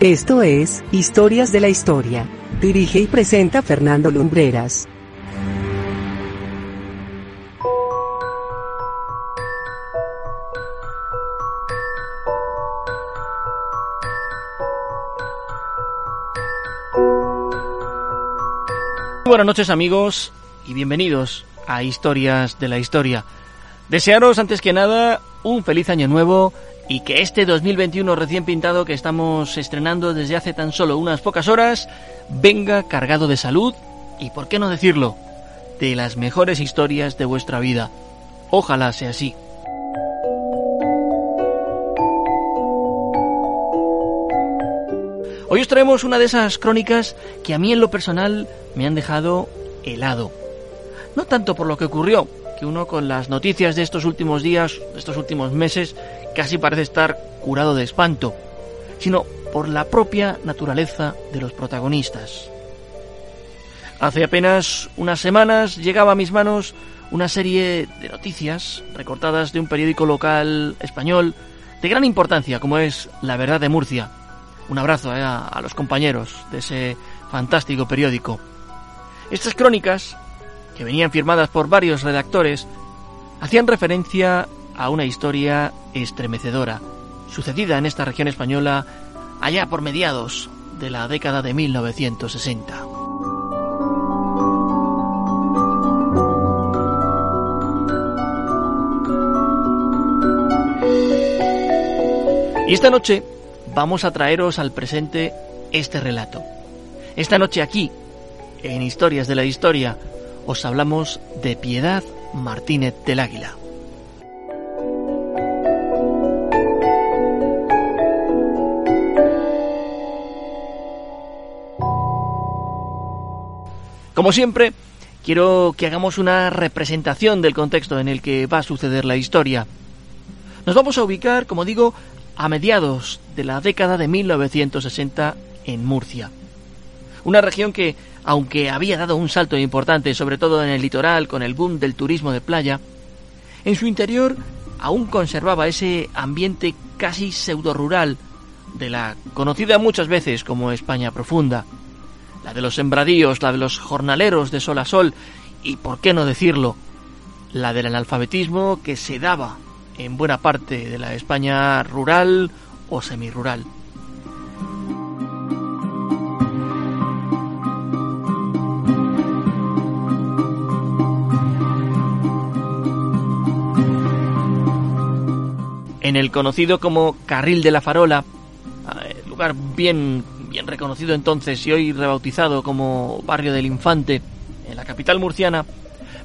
Esto es Historias de la Historia. Dirige y presenta Fernando Lumbreras. buenas noches amigos y bienvenidos a Historias de la Historia. Desearos antes que nada un feliz año nuevo y que este 2021 recién pintado que estamos estrenando desde hace tan solo unas pocas horas venga cargado de salud y, por qué no decirlo, de las mejores historias de vuestra vida. Ojalá sea así. Hoy os traemos una de esas crónicas que a mí en lo personal me han dejado helado. No tanto por lo que ocurrió, que uno con las noticias de estos últimos días, de estos últimos meses, casi parece estar curado de espanto, sino por la propia naturaleza de los protagonistas. Hace apenas unas semanas llegaba a mis manos una serie de noticias recortadas de un periódico local español de gran importancia como es La Verdad de Murcia un abrazo eh, a, los compañeros de ese fantástico periódico. Estas crónicas, que venían firmadas por varios redactores, hacían referencia a una historia estremecedora, sucedida en esta región española allá por mediados de la década de 1960. Y esta noche vamos a traeros al presente este relato. Esta noche aquí, en Historias de la Historia, os hablamos de Piedad Martínez del Águila. Como siempre, quiero que hagamos una representación del contexto en el que va a suceder la historia. Nos vamos a ubicar, como digo, a mediados de la década de 1960 en Murcia. Una región que, aunque había dado un salto importante, sobre todo en el litoral con el boom del turismo de playa, en su interior aún conservaba ese ambiente casi pseudo rural de la conocida muchas veces como España profunda, la de los sembradíos, la de los jornaleros de sol a sol y, por qué no decirlo, la del analfabetismo que se daba en buena parte de la España rural o semirural. En el conocido como Carril de la Farola, eh, lugar bien, bien reconocido entonces y hoy rebautizado como Barrio del Infante, en la capital murciana,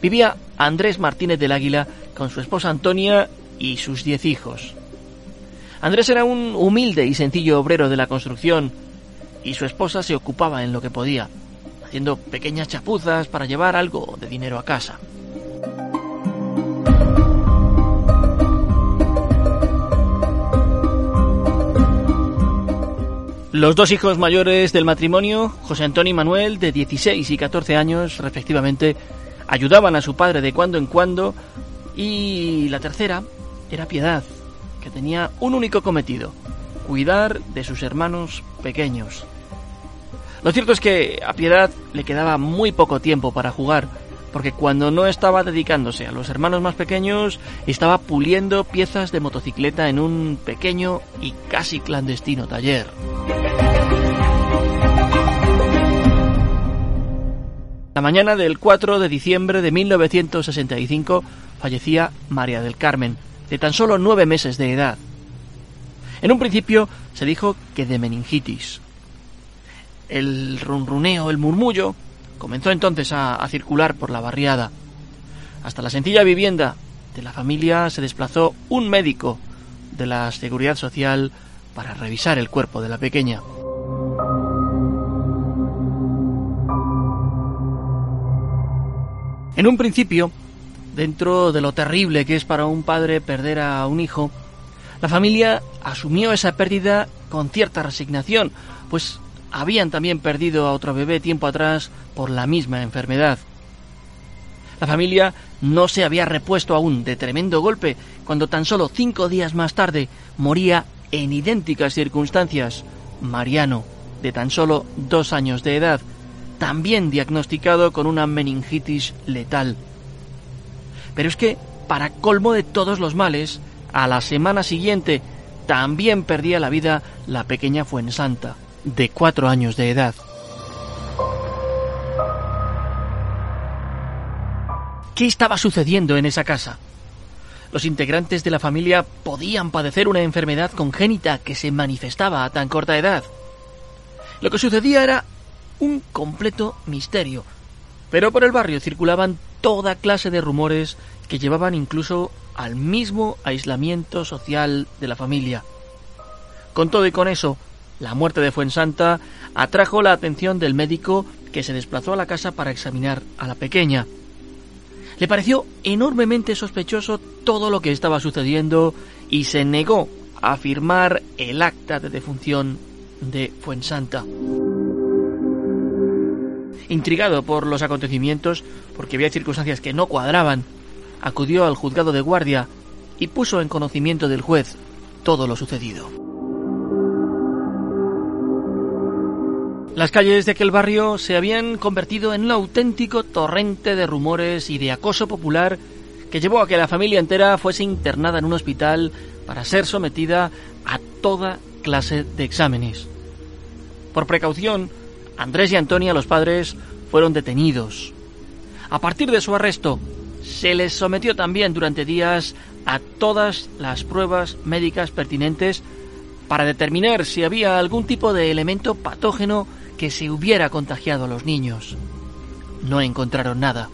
vivía Andrés Martínez del Águila con su esposa Antonia y sus diez hijos. Andrés era un humilde y sencillo obrero de la construcción y su esposa se ocupaba en lo que podía, haciendo pequeñas chapuzas para llevar algo de dinero a casa. Los dos hijos mayores del matrimonio, José Antonio y Manuel, de 16 y 14 años respectivamente, ayudaban a su padre de cuando en cuando y la tercera, era Piedad, que tenía un único cometido, cuidar de sus hermanos pequeños. Lo cierto es que a Piedad le quedaba muy poco tiempo para jugar, porque cuando no estaba dedicándose a los hermanos más pequeños, estaba puliendo piezas de motocicleta en un pequeño y casi clandestino taller. La mañana del 4 de diciembre de 1965 fallecía María del Carmen, de tan solo nueve meses de edad. En un principio se dijo que de meningitis. El runruneo, el murmullo, comenzó entonces a, a circular por la barriada. Hasta la sencilla vivienda de la familia se desplazó un médico de la Seguridad Social para revisar el cuerpo de la pequeña. En un principio, dentro de lo terrible que es para un padre perder a un hijo, la familia asumió esa pérdida con cierta resignación, pues habían también perdido a otro bebé tiempo atrás por la misma enfermedad. La familia no se había repuesto aún de tremendo golpe cuando tan solo cinco días más tarde moría en idénticas circunstancias Mariano, de tan solo dos años de edad, también diagnosticado con una meningitis letal. Pero es que, para colmo de todos los males, a la semana siguiente también perdía la vida la pequeña Fuensanta, de cuatro años de edad. ¿Qué estaba sucediendo en esa casa? Los integrantes de la familia podían padecer una enfermedad congénita que se manifestaba a tan corta edad. Lo que sucedía era un completo misterio, pero por el barrio circulaban toda clase de rumores que llevaban incluso al mismo aislamiento social de la familia. Con todo y con eso, la muerte de Fuensanta atrajo la atención del médico que se desplazó a la casa para examinar a la pequeña. Le pareció enormemente sospechoso todo lo que estaba sucediendo y se negó a firmar el acta de defunción de Fuensanta. Intrigado por los acontecimientos, porque había circunstancias que no cuadraban, acudió al juzgado de guardia y puso en conocimiento del juez todo lo sucedido. Las calles de aquel barrio se habían convertido en un auténtico torrente de rumores y de acoso popular que llevó a que la familia entera fuese internada en un hospital para ser sometida a toda clase de exámenes. Por precaución, Andrés y Antonia, los padres, fueron detenidos. A partir de su arresto, se les sometió también durante días a todas las pruebas médicas pertinentes para determinar si había algún tipo de elemento patógeno que se hubiera contagiado a los niños. No encontraron nada.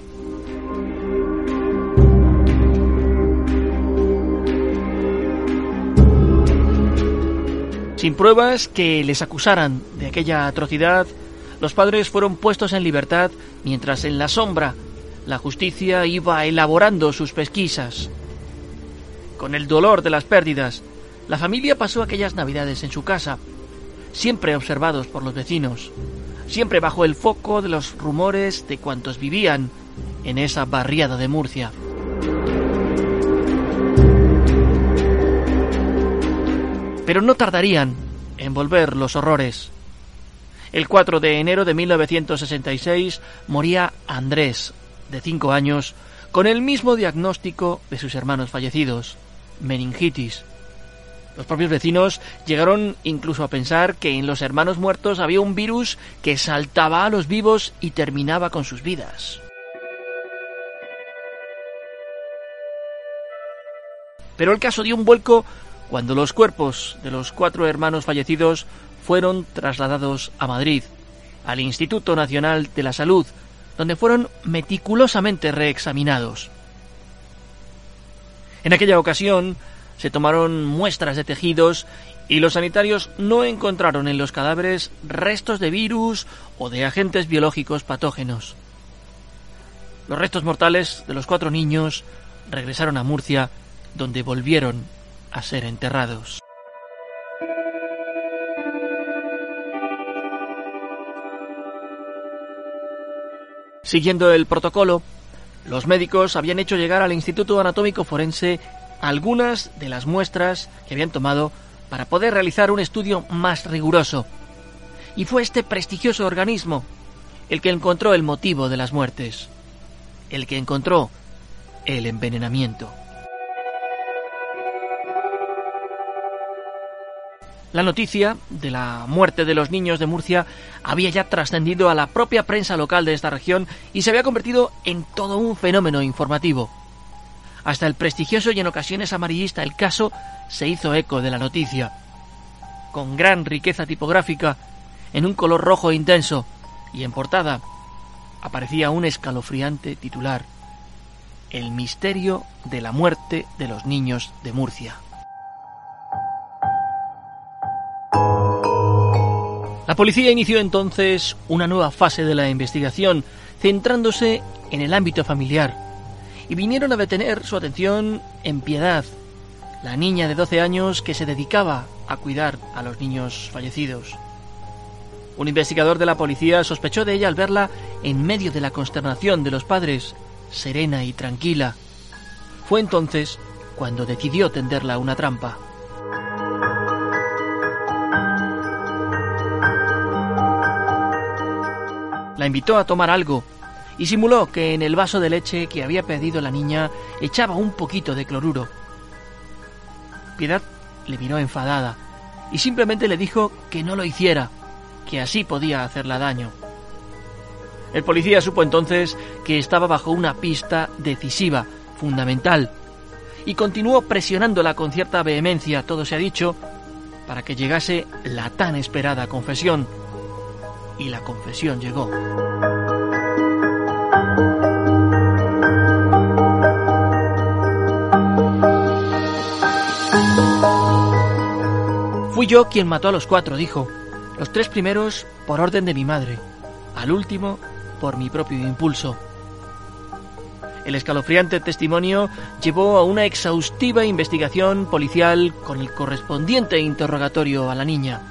Sin pruebas que les acusaran de aquella atrocidad, los padres fueron puestos en libertad mientras en la sombra la justicia iba elaborando sus pesquisas. Con el dolor de las pérdidas, la familia pasó aquellas navidades en su casa, siempre observados por los vecinos, siempre bajo el foco de los rumores de cuantos vivían en esa barriada de Murcia. Pero no tardarían en volver los horrores. El 4 de enero de 1966 moría Andrés, de 5 años, con el mismo diagnóstico de sus hermanos fallecidos, meningitis. Los propios vecinos llegaron incluso a pensar que en los hermanos muertos había un virus que saltaba a los vivos y terminaba con sus vidas. Pero el caso dio un vuelco cuando los cuerpos de los cuatro hermanos fallecidos fueron trasladados a Madrid, al Instituto Nacional de la Salud, donde fueron meticulosamente reexaminados. En aquella ocasión, se tomaron muestras de tejidos y los sanitarios no encontraron en los cadáveres restos de virus o de agentes biológicos patógenos. Los restos mortales de los cuatro niños regresaron a Murcia, donde volvieron a ser enterrados. Siguiendo el protocolo, los médicos habían hecho llegar al Instituto Anatómico Forense algunas de las muestras que habían tomado para poder realizar un estudio más riguroso. Y fue este prestigioso organismo el que encontró el motivo de las muertes, el que encontró el envenenamiento. La noticia de la muerte de los niños de Murcia había ya trascendido a la propia prensa local de esta región y se había convertido en todo un fenómeno informativo. Hasta el prestigioso y en ocasiones amarillista El Caso se hizo eco de la noticia. Con gran riqueza tipográfica, en un color rojo intenso y en portada, aparecía un escalofriante titular. El misterio de la muerte de los niños de Murcia. La policía inició entonces una nueva fase de la investigación, centrándose en el ámbito familiar, y vinieron a detener su atención en Piedad, la niña de 12 años que se dedicaba a cuidar a los niños fallecidos. Un investigador de la policía sospechó de ella al verla en medio de la consternación de los padres, serena y tranquila. Fue entonces cuando decidió tenderla una trampa. La invitó a tomar algo y simuló que en el vaso de leche que había pedido la niña echaba un poquito de cloruro. Piedad le miró enfadada y simplemente le dijo que no lo hiciera, que así podía hacerla daño. El policía supo entonces que estaba bajo una pista decisiva, fundamental, y continuó presionándola con cierta vehemencia, todo se ha dicho, para que llegase la tan esperada confesión. Y la confesión llegó. Fui yo quien mató a los cuatro, dijo. Los tres primeros por orden de mi madre, al último por mi propio impulso. El escalofriante testimonio llevó a una exhaustiva investigación policial con el correspondiente interrogatorio a la niña.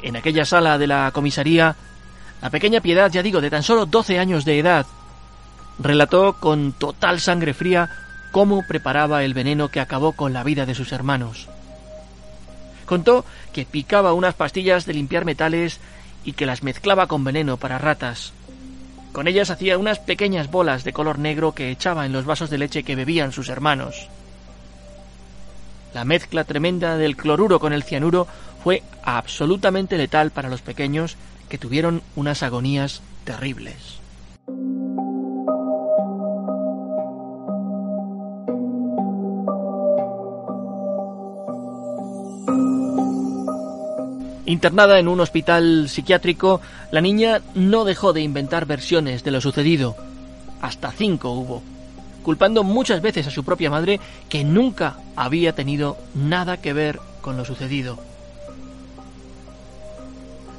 En aquella sala de la comisaría, la pequeña Piedad, ya digo, de tan solo 12 años de edad, relató con total sangre fría cómo preparaba el veneno que acabó con la vida de sus hermanos. Contó que picaba unas pastillas de limpiar metales y que las mezclaba con veneno para ratas. Con ellas hacía unas pequeñas bolas de color negro que echaba en los vasos de leche que bebían sus hermanos. La mezcla tremenda del cloruro con el cianuro fue absolutamente letal para los pequeños que tuvieron unas agonías terribles. Internada en un hospital psiquiátrico, la niña no dejó de inventar versiones de lo sucedido. Hasta cinco hubo, culpando muchas veces a su propia madre que nunca había tenido nada que ver con lo sucedido.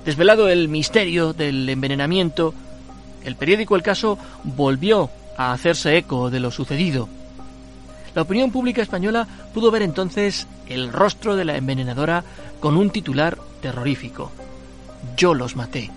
Desvelado el misterio del envenenamiento, el periódico El Caso volvió a hacerse eco de lo sucedido. La opinión pública española pudo ver entonces el rostro de la envenenadora con un titular terrorífico. Yo los maté.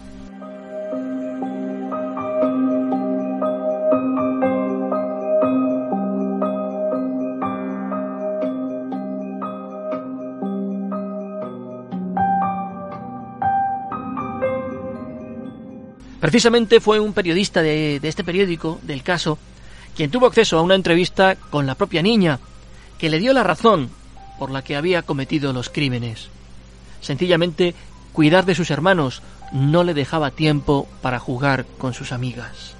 Precisamente fue un periodista de, de, este periódico, del caso, quien tuvo acceso a una entrevista con la propia niña, que le dio la razón por la que había cometido los crímenes. Sencillamente, cuidar de sus hermanos no le dejaba tiempo para jugar con sus amigas.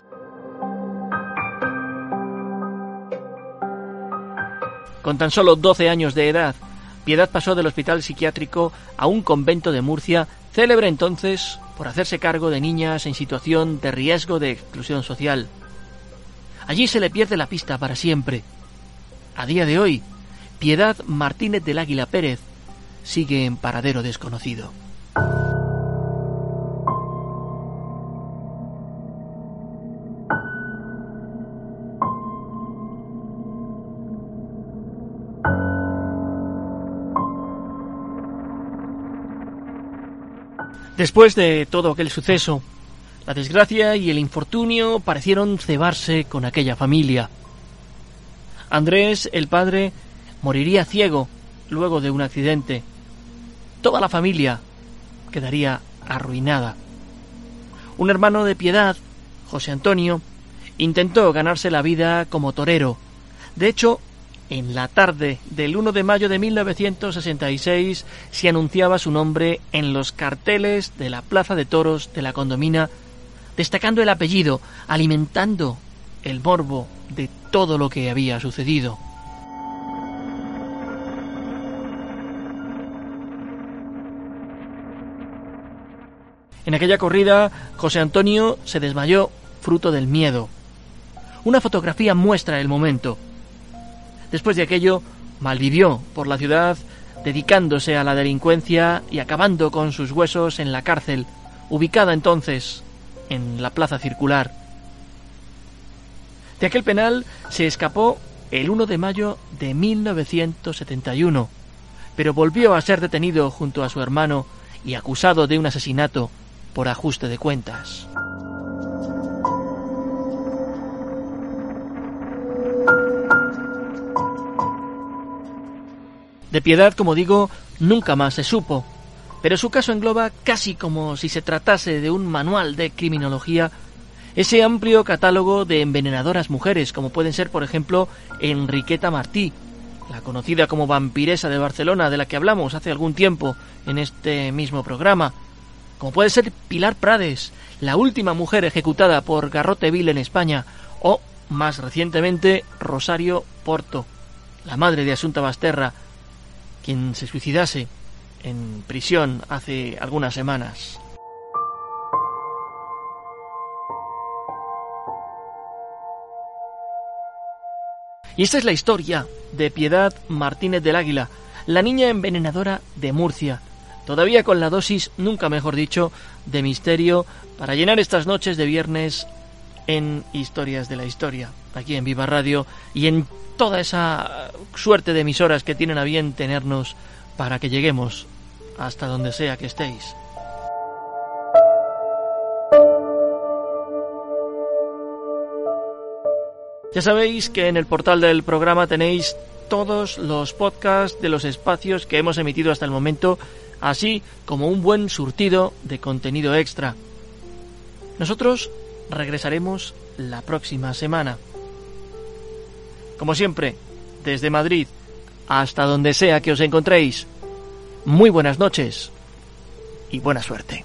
Con tan solo 12 años de edad, Piedad pasó del hospital psiquiátrico a un convento de Murcia, célebre entonces por hacerse cargo de niñas en situación de riesgo de exclusión social. Allí se le pierde la pista para siempre. A día de hoy, Piedad Martínez del Águila Pérez sigue en paradero desconocido. Después de todo aquel suceso, la desgracia y el infortunio parecieron cebarse con aquella familia. Andrés, el padre, moriría ciego luego de un accidente. Toda la familia quedaría arruinada. Un hermano de piedad, José Antonio, intentó ganarse la vida como torero. De hecho, en la tarde del 1 de mayo de 1966 se anunciaba su nombre en los carteles de la Plaza de Toros de la Condomina, destacando el apellido, alimentando el morbo de todo lo que había sucedido. En aquella corrida, José Antonio se desmayó fruto del miedo. Una fotografía muestra el momento. Después de aquello, malvivió por la ciudad, dedicándose a la delincuencia y acabando con sus huesos en la cárcel, ubicada entonces en la Plaza Circular. De aquel penal se escapó el 1 de mayo de 1971, pero volvió a ser detenido junto a su hermano y acusado de un asesinato por ajuste de cuentas. De piedad, como digo, nunca más se supo, pero su caso engloba casi como si se tratase de un manual de criminología. Ese amplio catálogo de envenenadoras mujeres, como pueden ser, por ejemplo, Enriqueta Martí, la conocida como vampiresa de Barcelona, de la que hablamos hace algún tiempo en este mismo programa, como puede ser Pilar Prades, la última mujer ejecutada por Garrote Vil en España, o, más recientemente, Rosario Porto, la madre de Asunta Basterra, quien se suicidase en prisión hace algunas semanas. Y esta es la historia de Piedad Martínez del Águila, la niña envenenadora de Murcia, todavía con la dosis, nunca mejor dicho, de misterio para llenar estas noches de viernes en Historias de la Historia, aquí en Viva Radio y en toda esa suerte de emisoras que tienen a bien tenernos para que lleguemos hasta donde sea que estéis. Ya sabéis que en el portal del programa tenéis todos los podcasts de los espacios que hemos emitido hasta el momento, así como un buen surtido de contenido extra. Nosotros regresaremos la próxima semana. Como siempre, desde Madrid hasta donde sea que os encontréis, muy buenas noches y buena suerte.